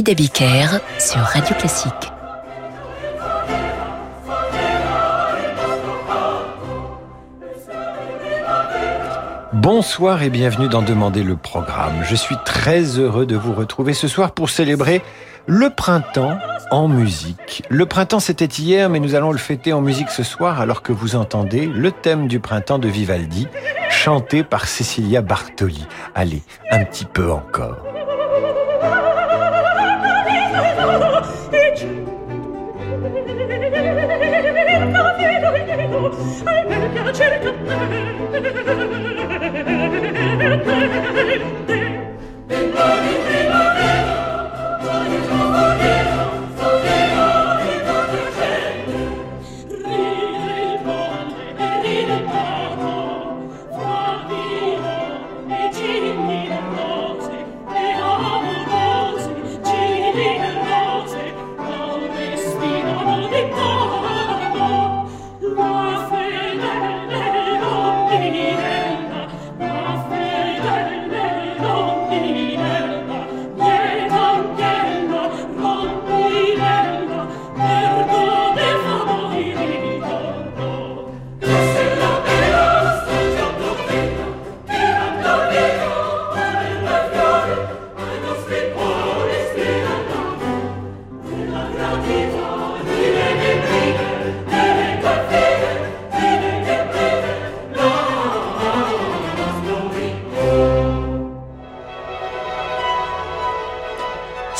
David sur Radio Classique. Bonsoir et bienvenue dans Demander le programme. Je suis très heureux de vous retrouver ce soir pour célébrer le printemps en musique. Le printemps c'était hier, mais nous allons le fêter en musique ce soir alors que vous entendez le thème du printemps de Vivaldi, chanté par Cecilia Bartoli. Allez, un petit peu encore.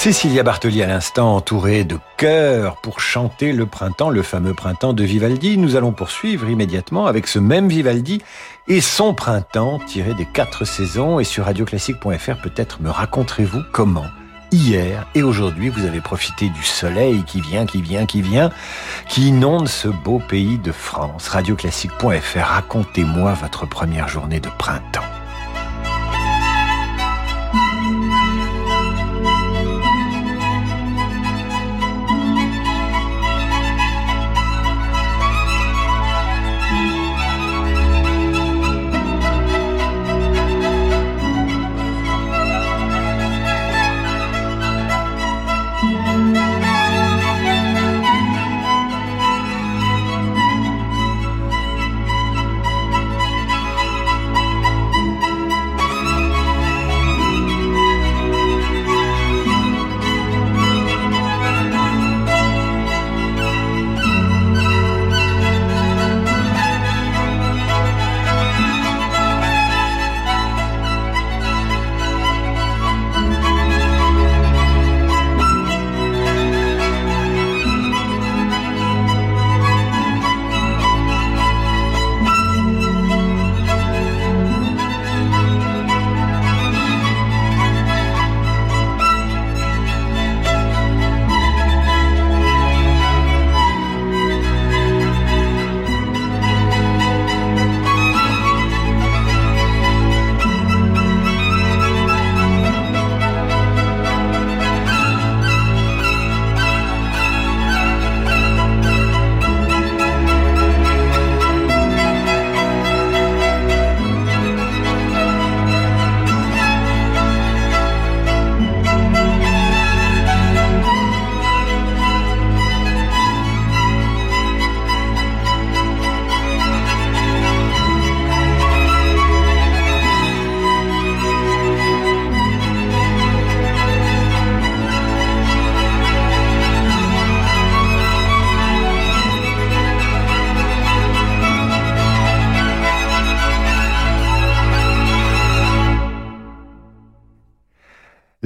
Cécilia Bartoli à l'instant entourée de chœurs pour chanter le printemps, le fameux printemps de Vivaldi. Nous allons poursuivre immédiatement avec ce même Vivaldi et son printemps tiré des quatre saisons. Et sur radioclassique.fr peut-être me raconterez-vous comment hier et aujourd'hui vous avez profité du soleil qui vient, qui vient, qui vient, qui inonde ce beau pays de France. Radioclassique.fr, racontez-moi votre première journée de printemps.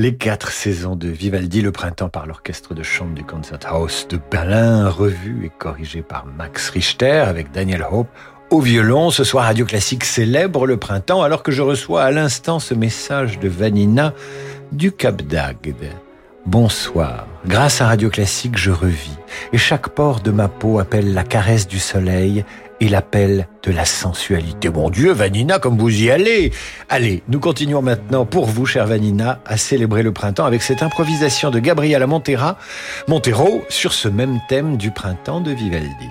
Les quatre saisons de Vivaldi, le printemps par l'orchestre de chambre du Concerthaus de Berlin, revu et corrigé par Max Richter avec Daniel Hope au violon. Ce soir, Radio Classique célèbre le printemps alors que je reçois à l'instant ce message de Vanina du Cap d'Agde. Bonsoir. Grâce à Radio Classique, je revis et chaque pore de ma peau appelle la caresse du soleil et l'appel de la sensualité. Mon Dieu, Vanina, comme vous y allez Allez, nous continuons maintenant pour vous, chère Vanina, à célébrer le printemps avec cette improvisation de Gabriela Montera, Montero sur ce même thème du printemps de Vivaldi.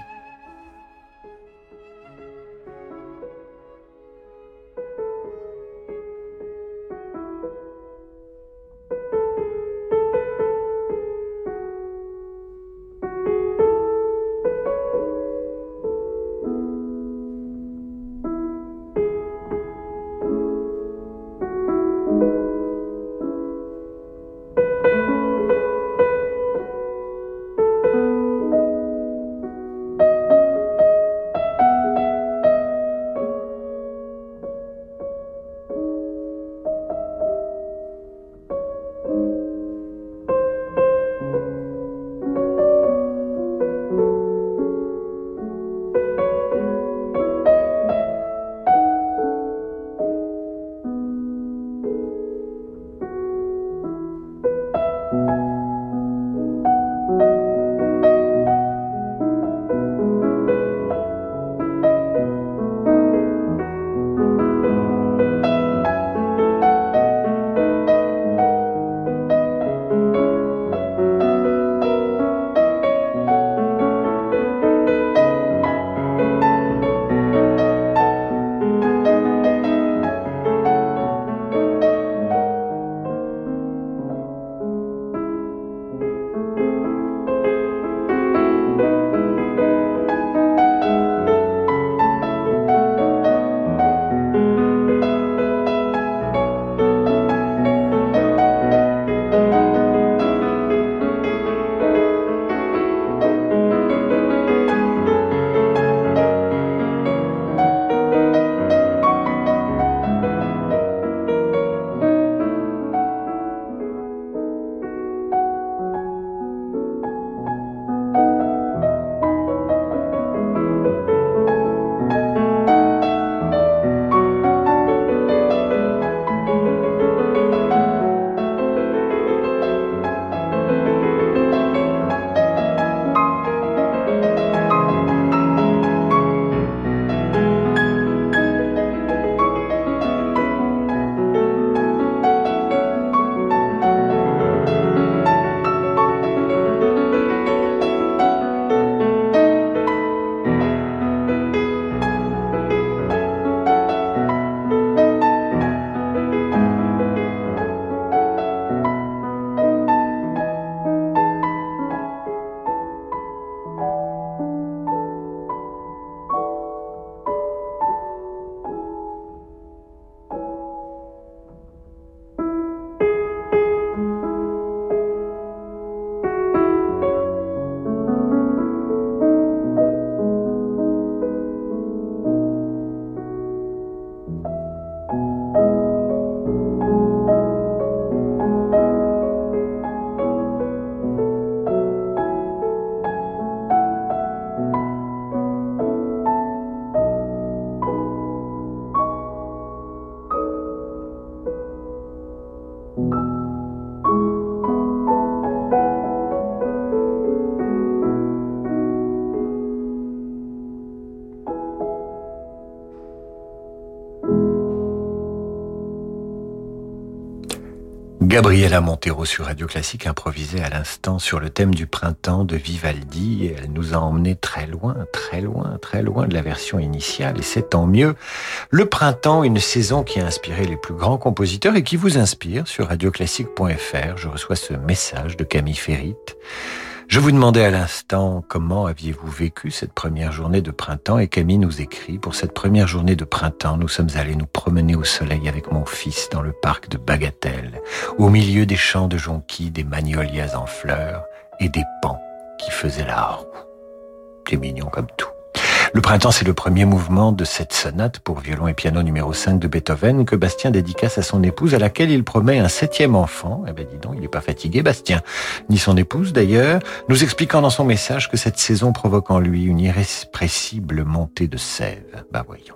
Gabriela Montero sur Radio Classique improvisait à l'instant sur le thème du printemps de Vivaldi elle nous a emmenés très loin, très loin, très loin de la version initiale et c'est tant mieux. Le printemps, une saison qui a inspiré les plus grands compositeurs et qui vous inspire sur radioclassique.fr. Je reçois ce message de Camille Ferrit. Je vous demandais à l'instant comment aviez-vous vécu cette première journée de printemps et Camille nous écrit, pour cette première journée de printemps, nous sommes allés nous promener au soleil avec mon fils dans le parc de Bagatelle, au milieu des champs de jonquilles, des magnolias en fleurs et des pans qui faisaient la roue. C'est mignon comme tout. Le printemps, c'est le premier mouvement de cette sonate pour violon et piano numéro 5 de Beethoven que Bastien dédicace à son épouse à laquelle il promet un septième enfant. Eh ben dis donc, il n'est pas fatigué, Bastien, ni son épouse d'ailleurs, nous expliquant dans son message que cette saison provoque en lui une irrépressible montée de sève. Bah voyons.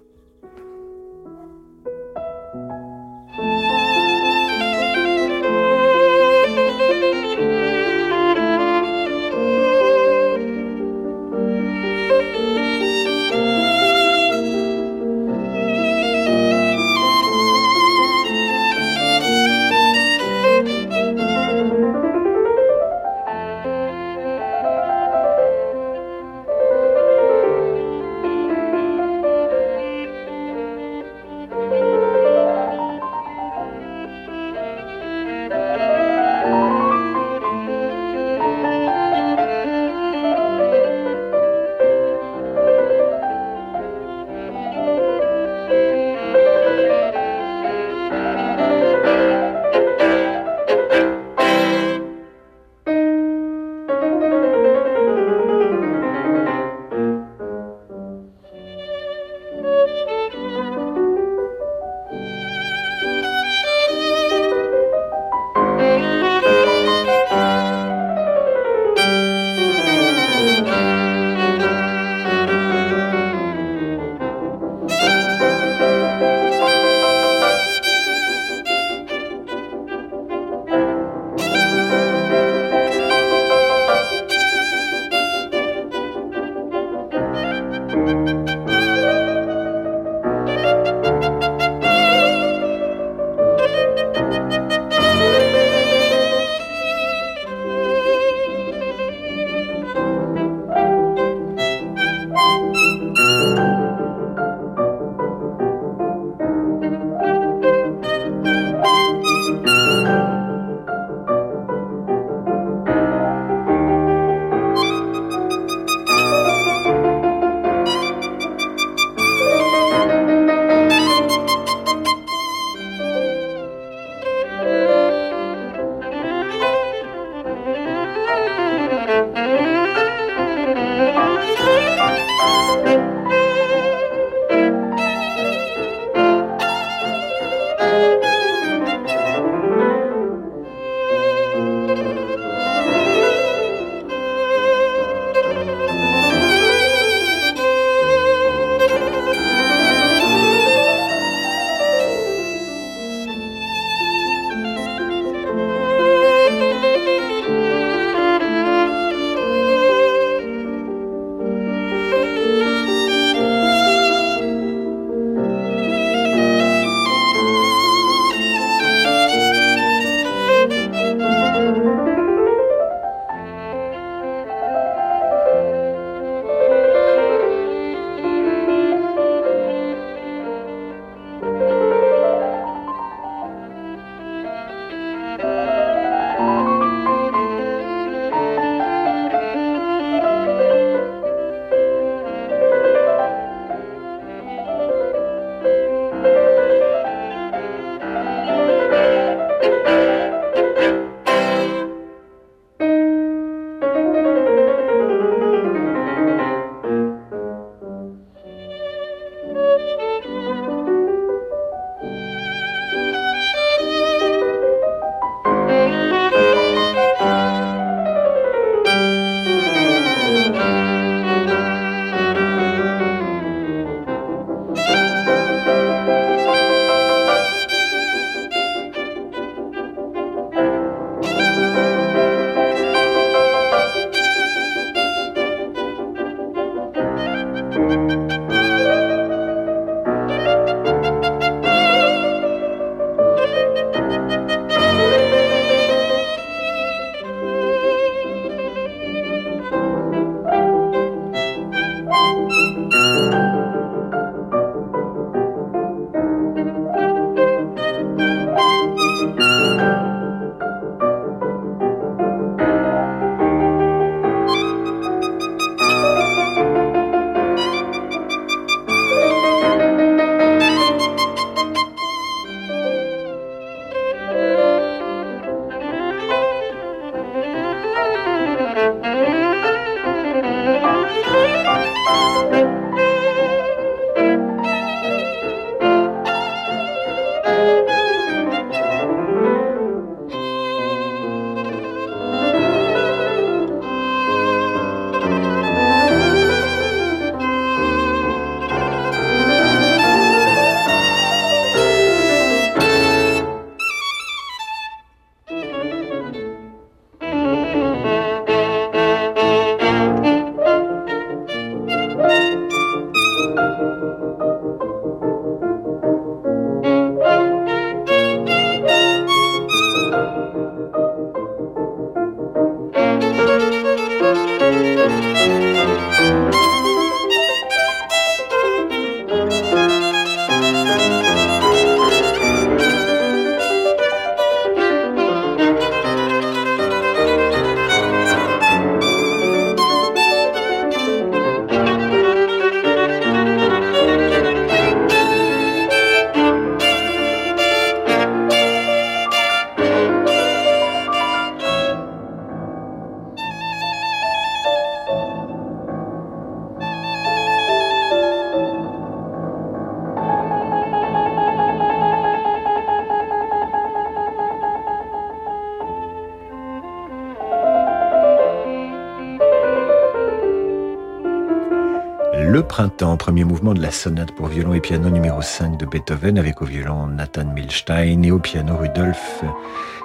Premier mouvement de la sonate pour violon et piano numéro 5 de Beethoven avec au violon Nathan Milstein et au piano Rudolf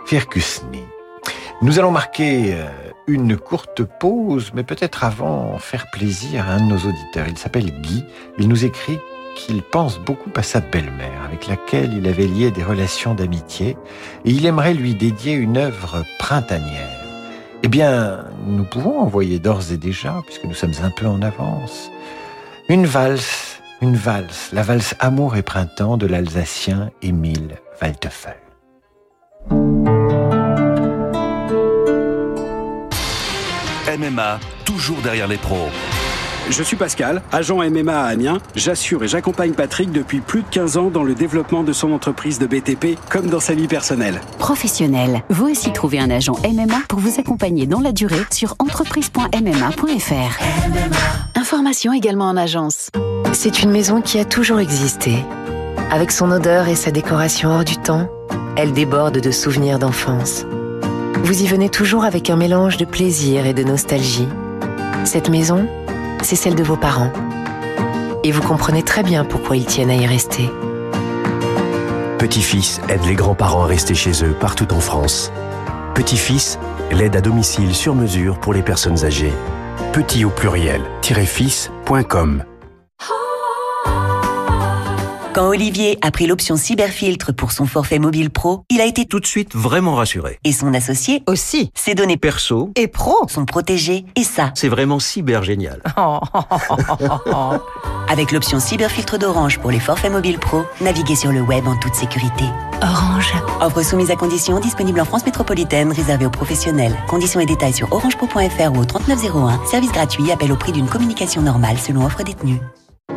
Firkusny. Nous allons marquer euh, une courte pause, mais peut-être avant faire plaisir à un de nos auditeurs. Il s'appelle Guy. Il nous écrit qu'il pense beaucoup à sa belle-mère, avec laquelle il avait lié des relations d'amitié, et il aimerait lui dédier une œuvre printanière. Eh bien, nous pouvons envoyer d'ores et déjà, puisque nous sommes un peu en avance, une valse, une valse, la valse Amour et Printemps de l'Alsacien Émile Waldteufel. MMA, toujours derrière les pros. Je suis Pascal, agent MMA à Amiens. J'assure et j'accompagne Patrick depuis plus de 15 ans dans le développement de son entreprise de BTP comme dans sa vie personnelle. Professionnel, vous aussi trouvez un agent MMA pour vous accompagner dans la durée sur entreprise.mma.fr. Information également en agence. C'est une maison qui a toujours existé. Avec son odeur et sa décoration hors du temps, elle déborde de souvenirs d'enfance. Vous y venez toujours avec un mélange de plaisir et de nostalgie. Cette maison, c'est celle de vos parents. Et vous comprenez très bien pourquoi ils tiennent à y rester. Petit-fils aide les grands-parents à rester chez eux partout en France. Petit-fils l'aide à domicile sur mesure pour les personnes âgées. Petit au pluriel, fils.com. Quand Olivier a pris l'option cyberfiltre pour son forfait mobile pro, il a été tout de suite vraiment rassuré. Et son associé aussi. Ses données perso et pro sont protégées et ça, c'est vraiment cyber génial. Avec l'option cyberfiltre d'Orange pour les forfaits mobiles pro, naviguez sur le web en toute sécurité. Orange. Offre soumise à conditions disponible en France métropolitaine, réservée aux professionnels. Conditions et détails sur orangepro.fr ou au 3901. Service gratuit, appel au prix d'une communication normale selon offre détenue.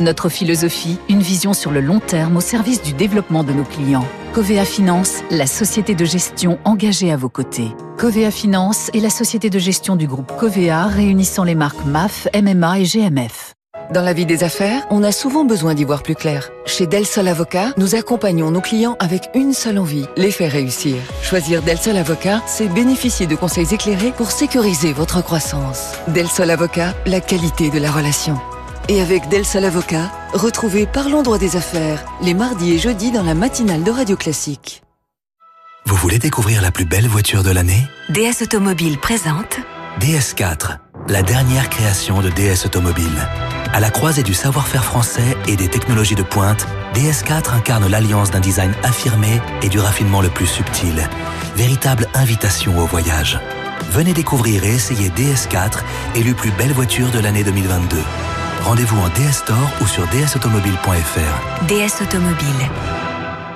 Notre philosophie, une vision sur le long terme au service du développement de nos clients. Covea Finance, la société de gestion engagée à vos côtés. Covea Finance est la société de gestion du groupe Covea réunissant les marques MAF, MMA et GMF. Dans la vie des affaires, on a souvent besoin d'y voir plus clair. Chez Del Sol Avocat, nous accompagnons nos clients avec une seule envie, les faire réussir. Choisir Del Sol Avocat, c'est bénéficier de conseils éclairés pour sécuriser votre croissance. Del Sol Avocat, la qualité de la relation. Et avec Del Sol Avocat, retrouvez Parlons droit des affaires les mardis et jeudis dans la matinale de Radio Classique. Vous voulez découvrir la plus belle voiture de l'année? DS Automobile présente DS4, la dernière création de DS Automobile. À la croisée du savoir-faire français et des technologies de pointe, DS4 incarne l'alliance d'un design affirmé et du raffinement le plus subtil. Véritable invitation au voyage. Venez découvrir et essayer DS4, élu plus belle voiture de l'année 2022. Rendez-vous en DS Store ou sur dsautomobile.fr. DS Automobile.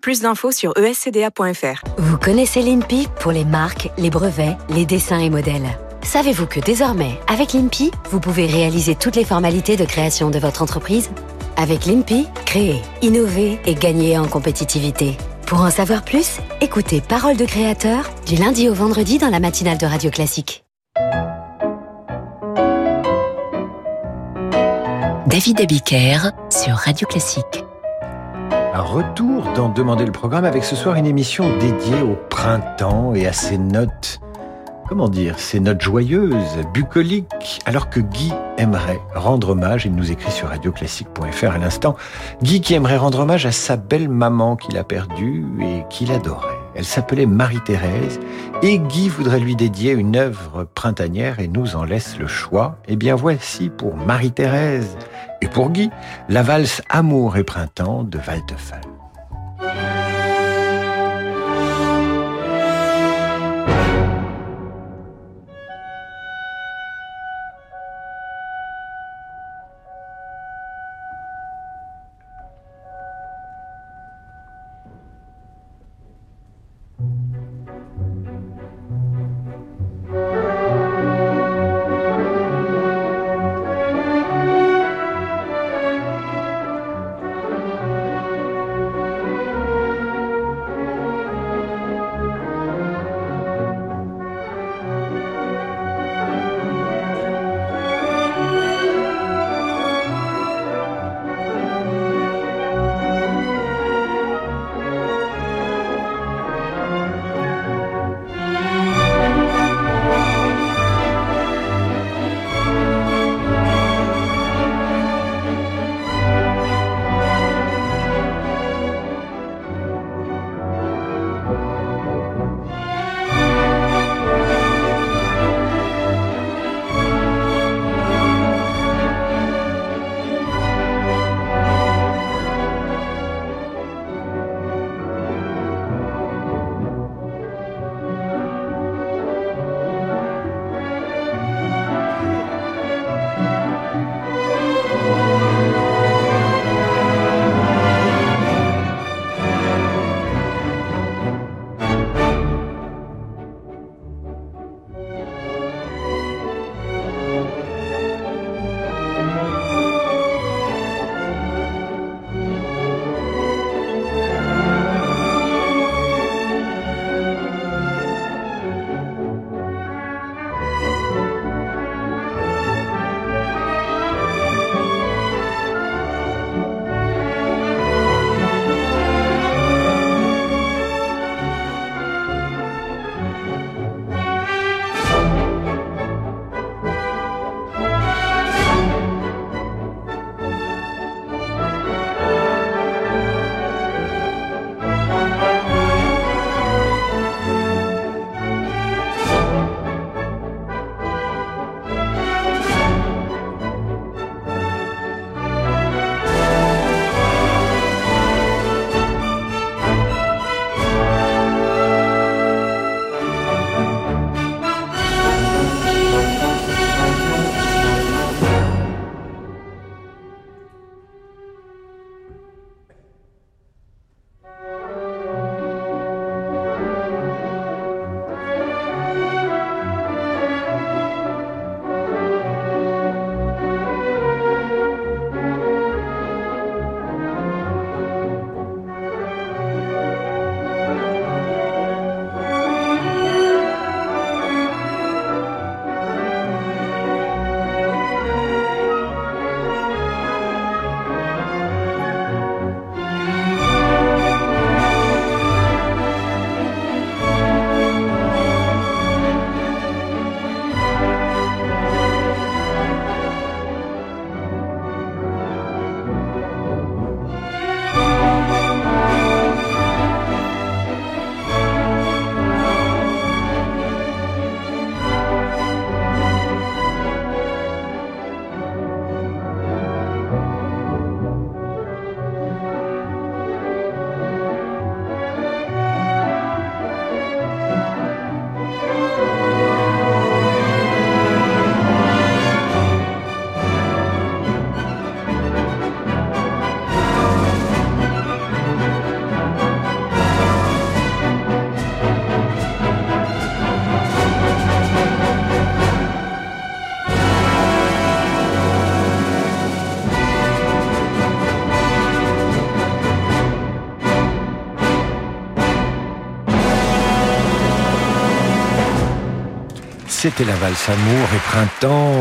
Plus d'infos sur escda.fr. Vous connaissez l'INPI pour les marques, les brevets, les dessins et modèles. Savez-vous que désormais, avec l'INPI, vous pouvez réaliser toutes les formalités de création de votre entreprise? Avec l'INPI, créer, innover et gagner en compétitivité. Pour en savoir plus, écoutez Parole de créateur du lundi au vendredi dans la matinale de Radio Classique. David Abiker sur Radio Classique. Un retour dans Demander le programme avec ce soir une émission dédiée au printemps et à ses notes, comment dire, ces notes joyeuses, bucoliques, alors que Guy aimerait rendre hommage, il nous écrit sur radioclassique.fr à l'instant, Guy qui aimerait rendre hommage à sa belle maman qu'il a perdue et qu'il adorait. Elle s'appelait Marie-Thérèse et Guy voudrait lui dédier une œuvre printanière et nous en laisse le choix. Eh bien voici pour Marie-Thérèse et pour Guy, la valse Amour et printemps de Waldteufel. C'était la valse Amour et Printemps,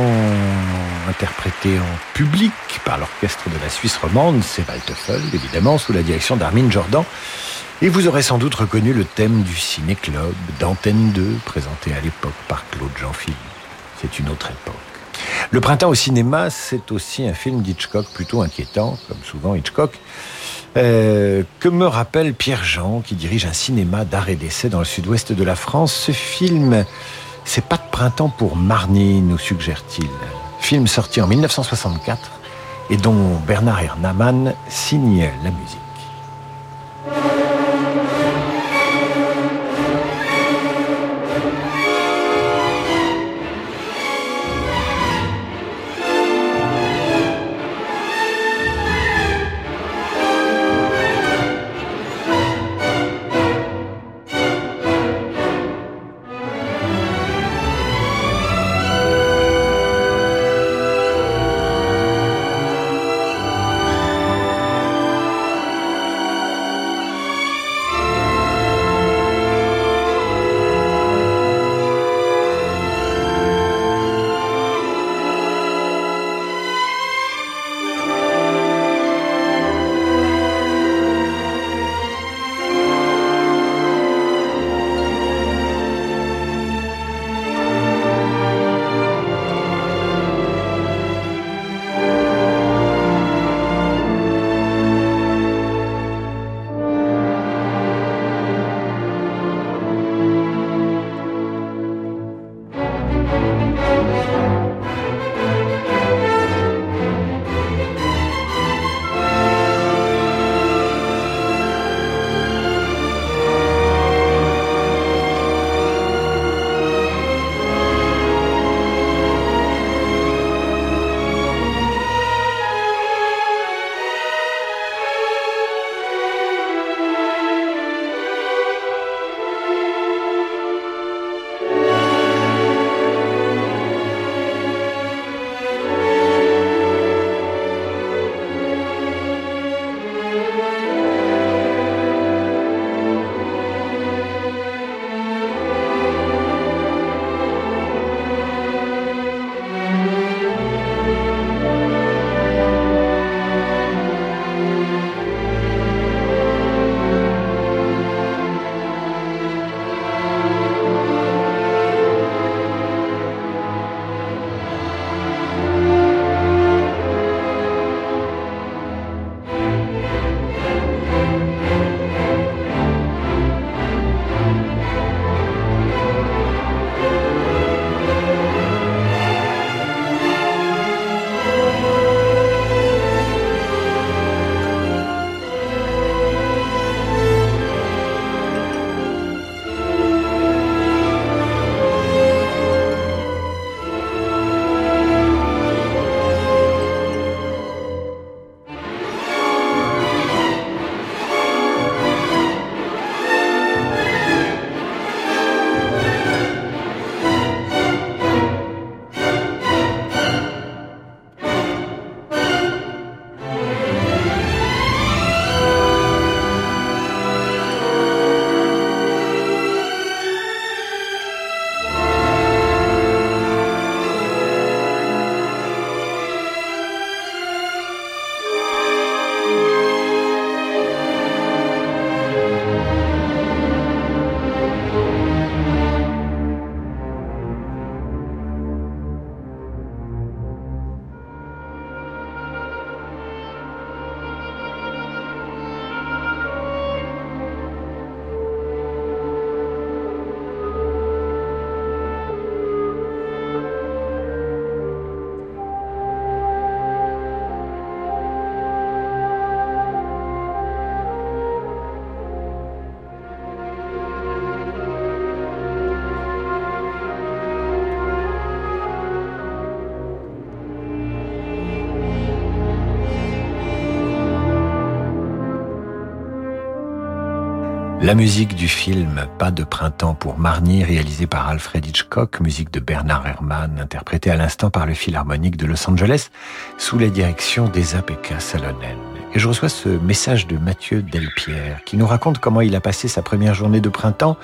interprétée en public par l'orchestre de la Suisse romande, c'est Waldteufel, évidemment, sous la direction d'Armin Jordan. Et vous aurez sans doute reconnu le thème du Ciné-Club d'Antenne 2, présenté à l'époque par Claude Jean-Philippe. C'est une autre époque. Le printemps au cinéma, c'est aussi un film d'Hitchcock plutôt inquiétant, comme souvent Hitchcock, euh, que me rappelle Pierre Jean, qui dirige un cinéma d'art et d'essai dans le sud-ouest de la France? Ce film, c'est pas de printemps pour Marny, nous suggère-t-il. Film sorti en 1964 et dont Bernard Herrmann signe la musique. La musique du film Pas de printemps pour Marny, réalisé par Alfred Hitchcock, musique de Bernard Herrmann, interprétée à l'instant par le Philharmonique de Los Angeles, sous la direction d'Esa Pekka Salonen. Et je reçois ce message de Mathieu Delpierre qui nous raconte comment il a passé sa première journée de printemps.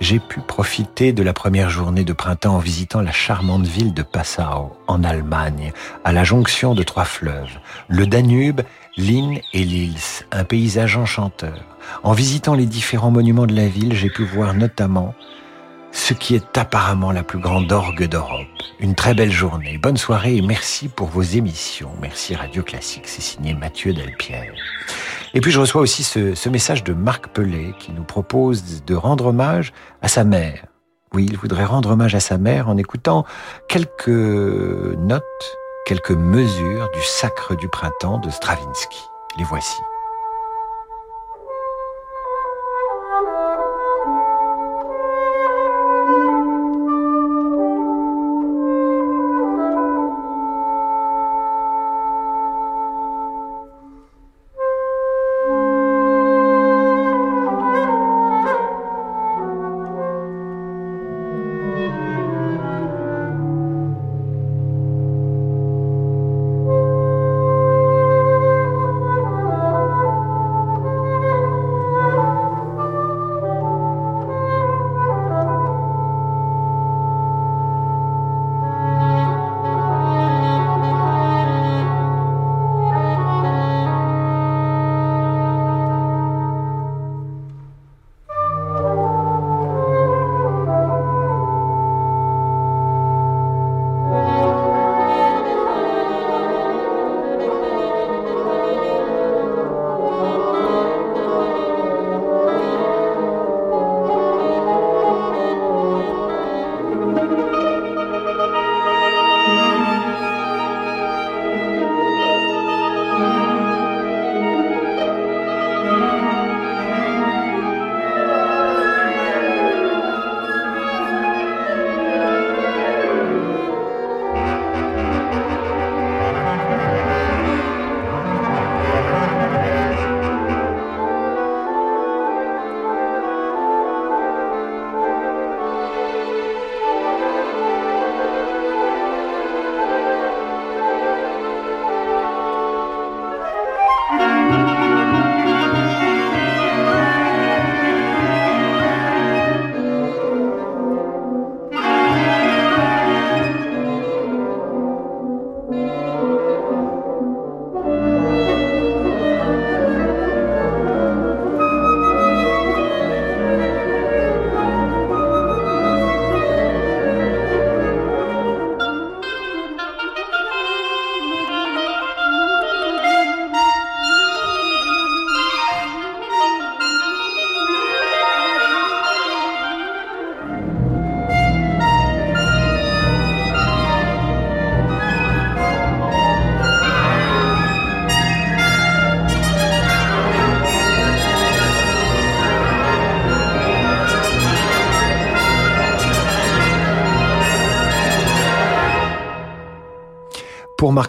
J'ai pu profiter de la première journée de printemps en visitant la charmante ville de Passau, en Allemagne, à la jonction de trois fleuves, le Danube, l'Inn et l'Ils, un paysage enchanteur. En visitant les différents monuments de la ville, j'ai pu voir notamment ce qui est apparemment la plus grande orgue d'Europe. Une très belle journée, bonne soirée et merci pour vos émissions. Merci Radio Classique, c'est signé Mathieu Delpierre. Et puis je reçois aussi ce, ce message de Marc Pelé qui nous propose de rendre hommage à sa mère. Oui, il voudrait rendre hommage à sa mère en écoutant quelques notes, quelques mesures du sacre du printemps de Stravinsky. Les voici.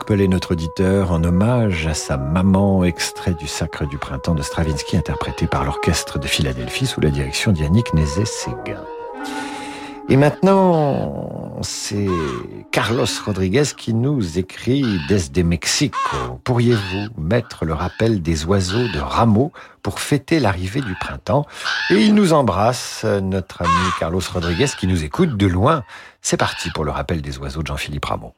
Notre auditeur, en hommage à sa maman, extrait du Sacre du Printemps de Stravinsky, interprété par l'Orchestre de Philadelphie sous la direction d'Yannick Nézet-Séguin. Et maintenant, c'est Carlos Rodriguez qui nous écrit Desde Mexico. Pourriez-vous mettre le rappel des oiseaux de Rameau pour fêter l'arrivée du printemps? Et il nous embrasse, notre ami Carlos Rodriguez qui nous écoute de loin. C'est parti pour le rappel des oiseaux de Jean-Philippe Rameau.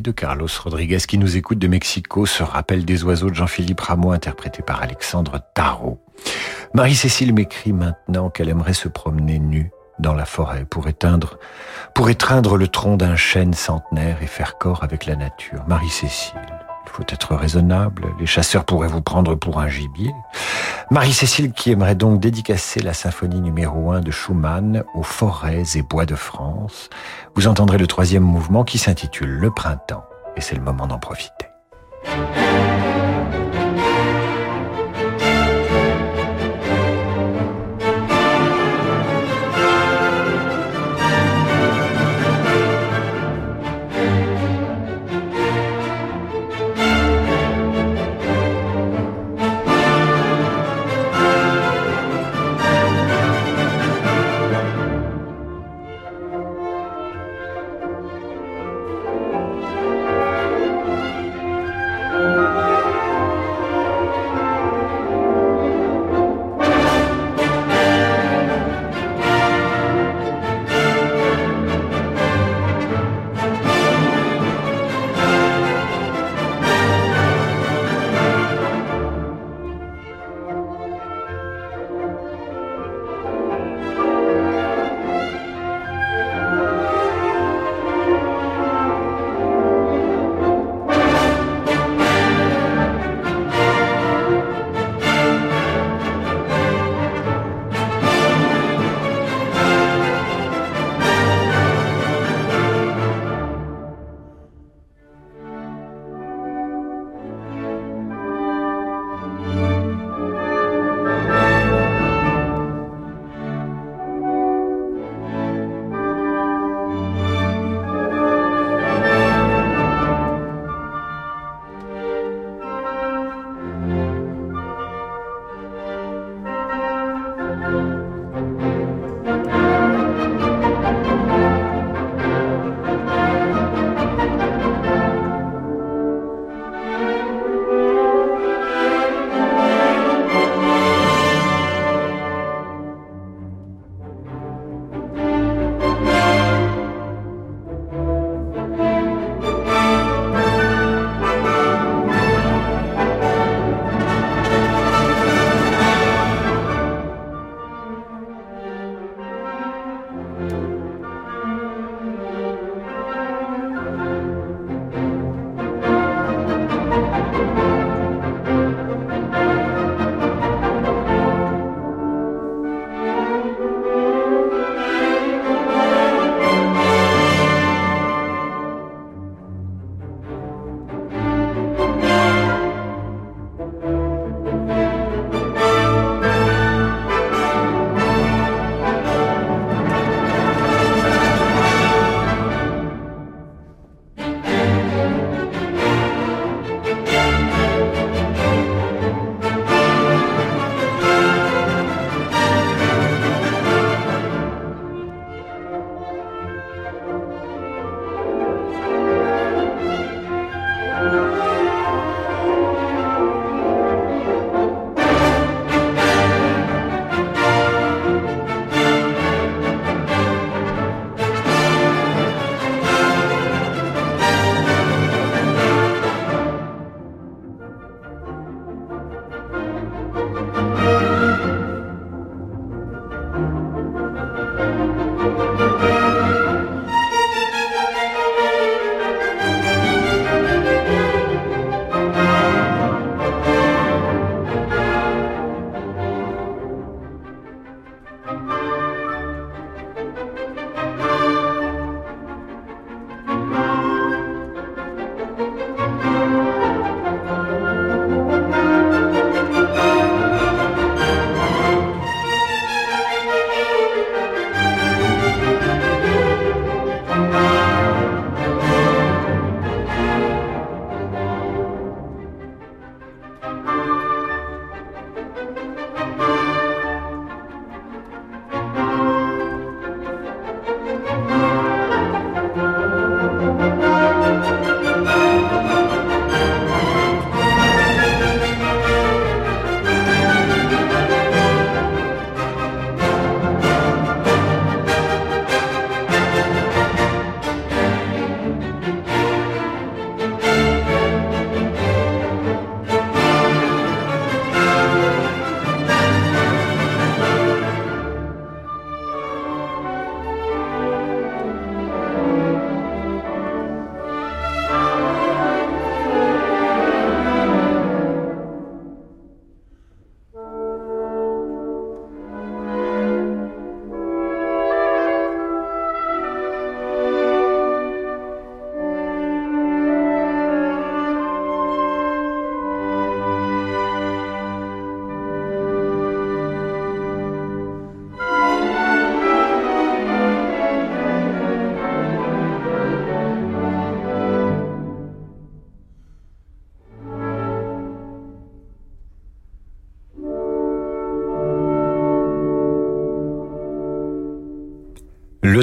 De Carlos Rodriguez qui nous écoute de Mexico, ce rappel des oiseaux de Jean-Philippe Rameau interprété par Alexandre Tarot. Marie-Cécile m'écrit maintenant qu'elle aimerait se promener nue dans la forêt pour éteindre, pour étreindre le tronc d'un chêne centenaire et faire corps avec la nature. Marie-Cécile, il faut être raisonnable, les chasseurs pourraient vous prendre pour un gibier. Marie-Cécile qui aimerait donc dédicacer la symphonie numéro 1 de Schumann aux forêts et bois de France. Vous entendrez le troisième mouvement qui s'intitule Le printemps et c'est le moment d'en profiter.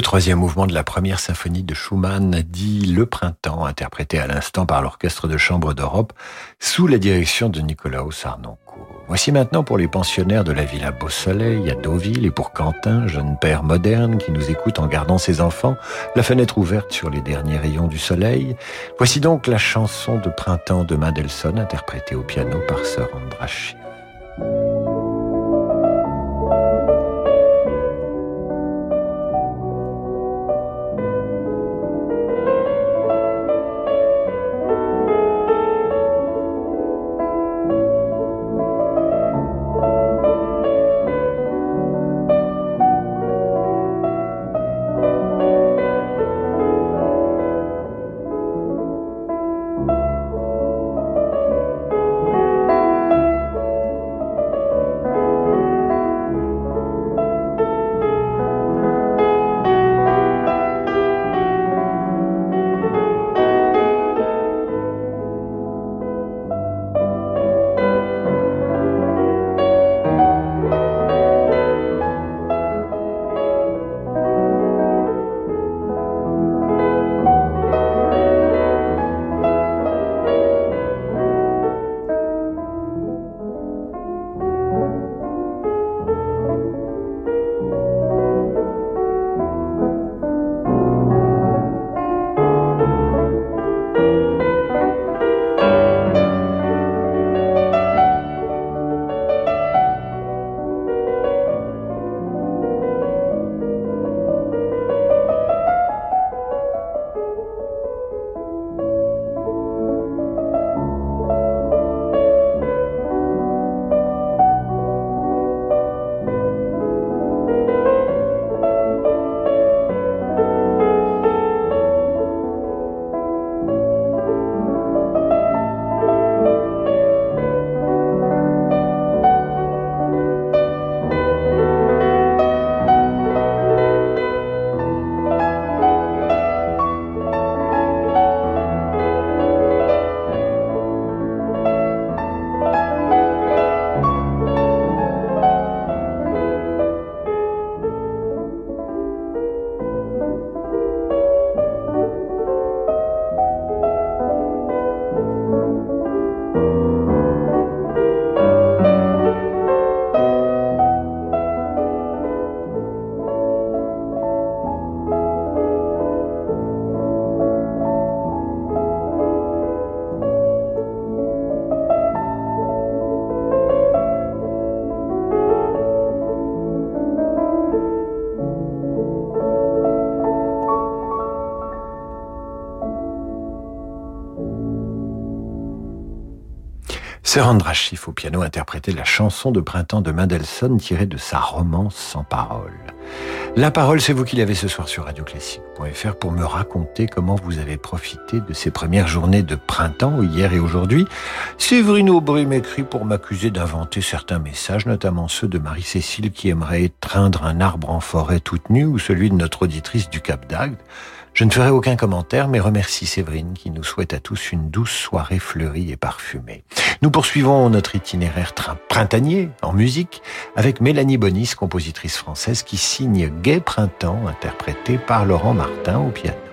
Troisième mouvement de la première symphonie de Schumann, dit Le Printemps, interprété à l'instant par l'Orchestre de Chambre d'Europe, sous la direction de Nicolas Sarnoncourt. Voici maintenant pour les pensionnaires de la Villa Beau Soleil à Deauville et pour Quentin, jeune père moderne qui nous écoute en gardant ses enfants, la fenêtre ouverte sur les derniers rayons du soleil. Voici donc la chanson de printemps de Mendelssohn interprétée au piano par Sir Andras Andras Schiff au piano interprétait la chanson de printemps de Mendelssohn tirée de sa romance sans parole. La parole, c'est vous qui l'avez ce soir sur radioclassique.fr pour me raconter comment vous avez profité de ces premières journées de printemps, hier et aujourd'hui. Séverine Aubry m'écrit pour m'accuser d'inventer certains messages, notamment ceux de Marie-Cécile qui aimerait étreindre un arbre en forêt toute nue ou celui de notre auditrice du Cap d'Agde. Je ne ferai aucun commentaire, mais remercie Séverine qui nous souhaite à tous une douce soirée fleurie et parfumée. Nous poursuivons notre itinéraire printanier en musique avec Mélanie Bonis, compositrice française qui signe Gai Printemps, interprété par Laurent Martin au piano.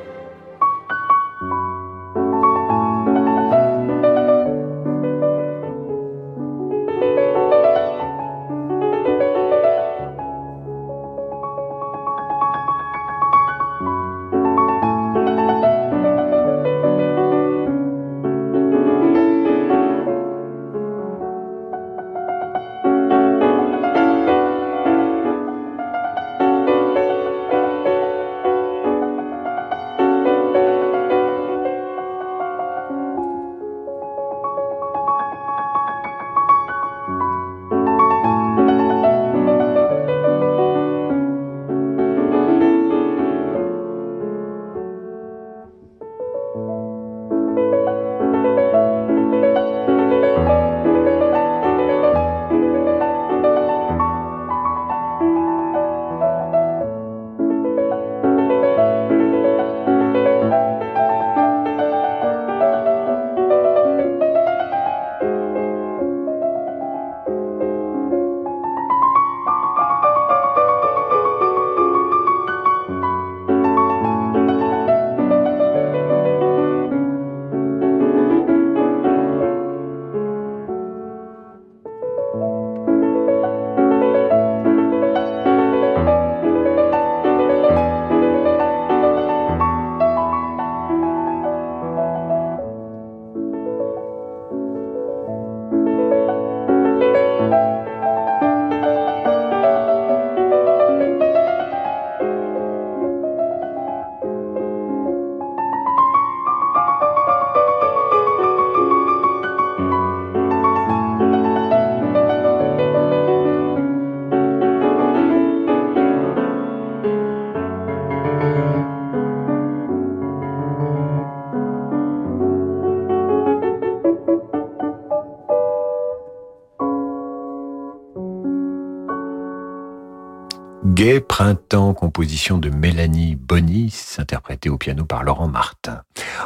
Composition de Mélanie Bonis, interprétée au piano par Laurent Martin.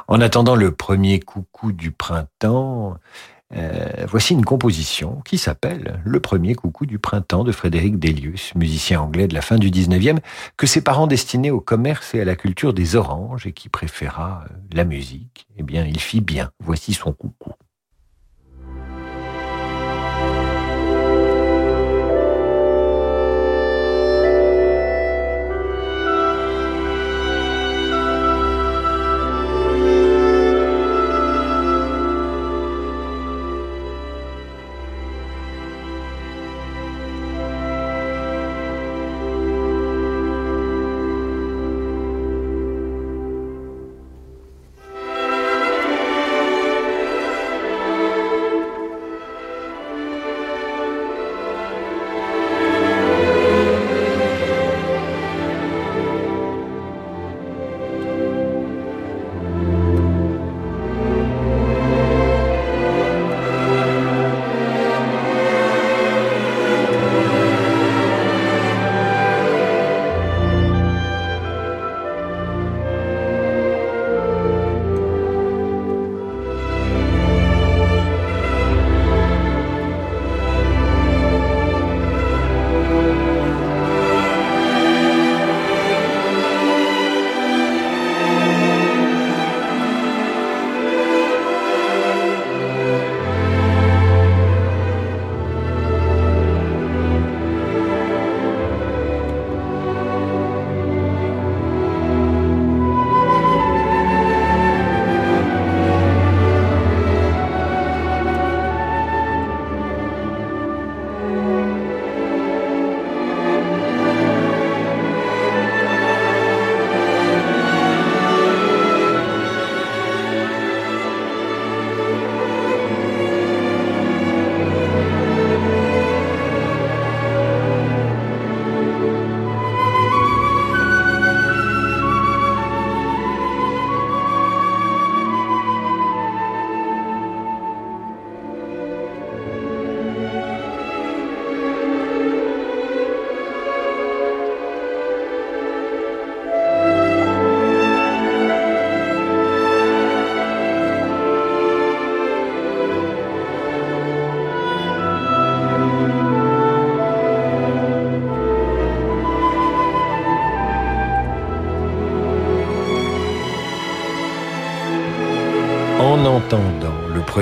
En attendant le premier coucou du printemps, euh, voici une composition qui s'appelle Le premier coucou du printemps de Frédéric Delius, musicien anglais de la fin du 19e, que ses parents destinaient au commerce et à la culture des oranges et qui préféra euh, la musique. Eh bien, il fit bien. Voici son coucou.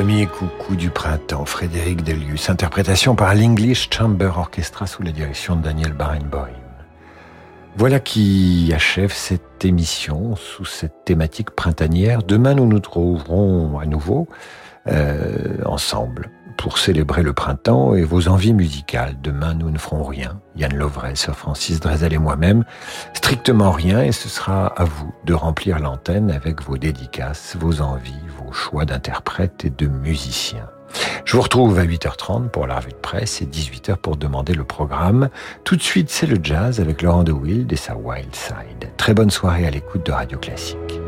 Premier coucou du printemps, Frédéric Delius, interprétation par l'English Chamber Orchestra sous la direction de Daniel Barenboim. Voilà qui achève cette émission sous cette thématique printanière. Demain, nous nous trouverons à nouveau euh, ensemble pour célébrer le printemps et vos envies musicales. Demain, nous ne ferons rien. Yann Lovray, Sir Francis Drezel et moi-même. Strictement rien et ce sera à vous de remplir l'antenne avec vos dédicaces, vos envies, vos choix d'interprètes et de musiciens. Je vous retrouve à 8h30 pour la revue de presse et 18h pour demander le programme. Tout de suite, c'est le jazz avec Laurent de Wild et sa Wild Side. Très bonne soirée à l'écoute de Radio Classique.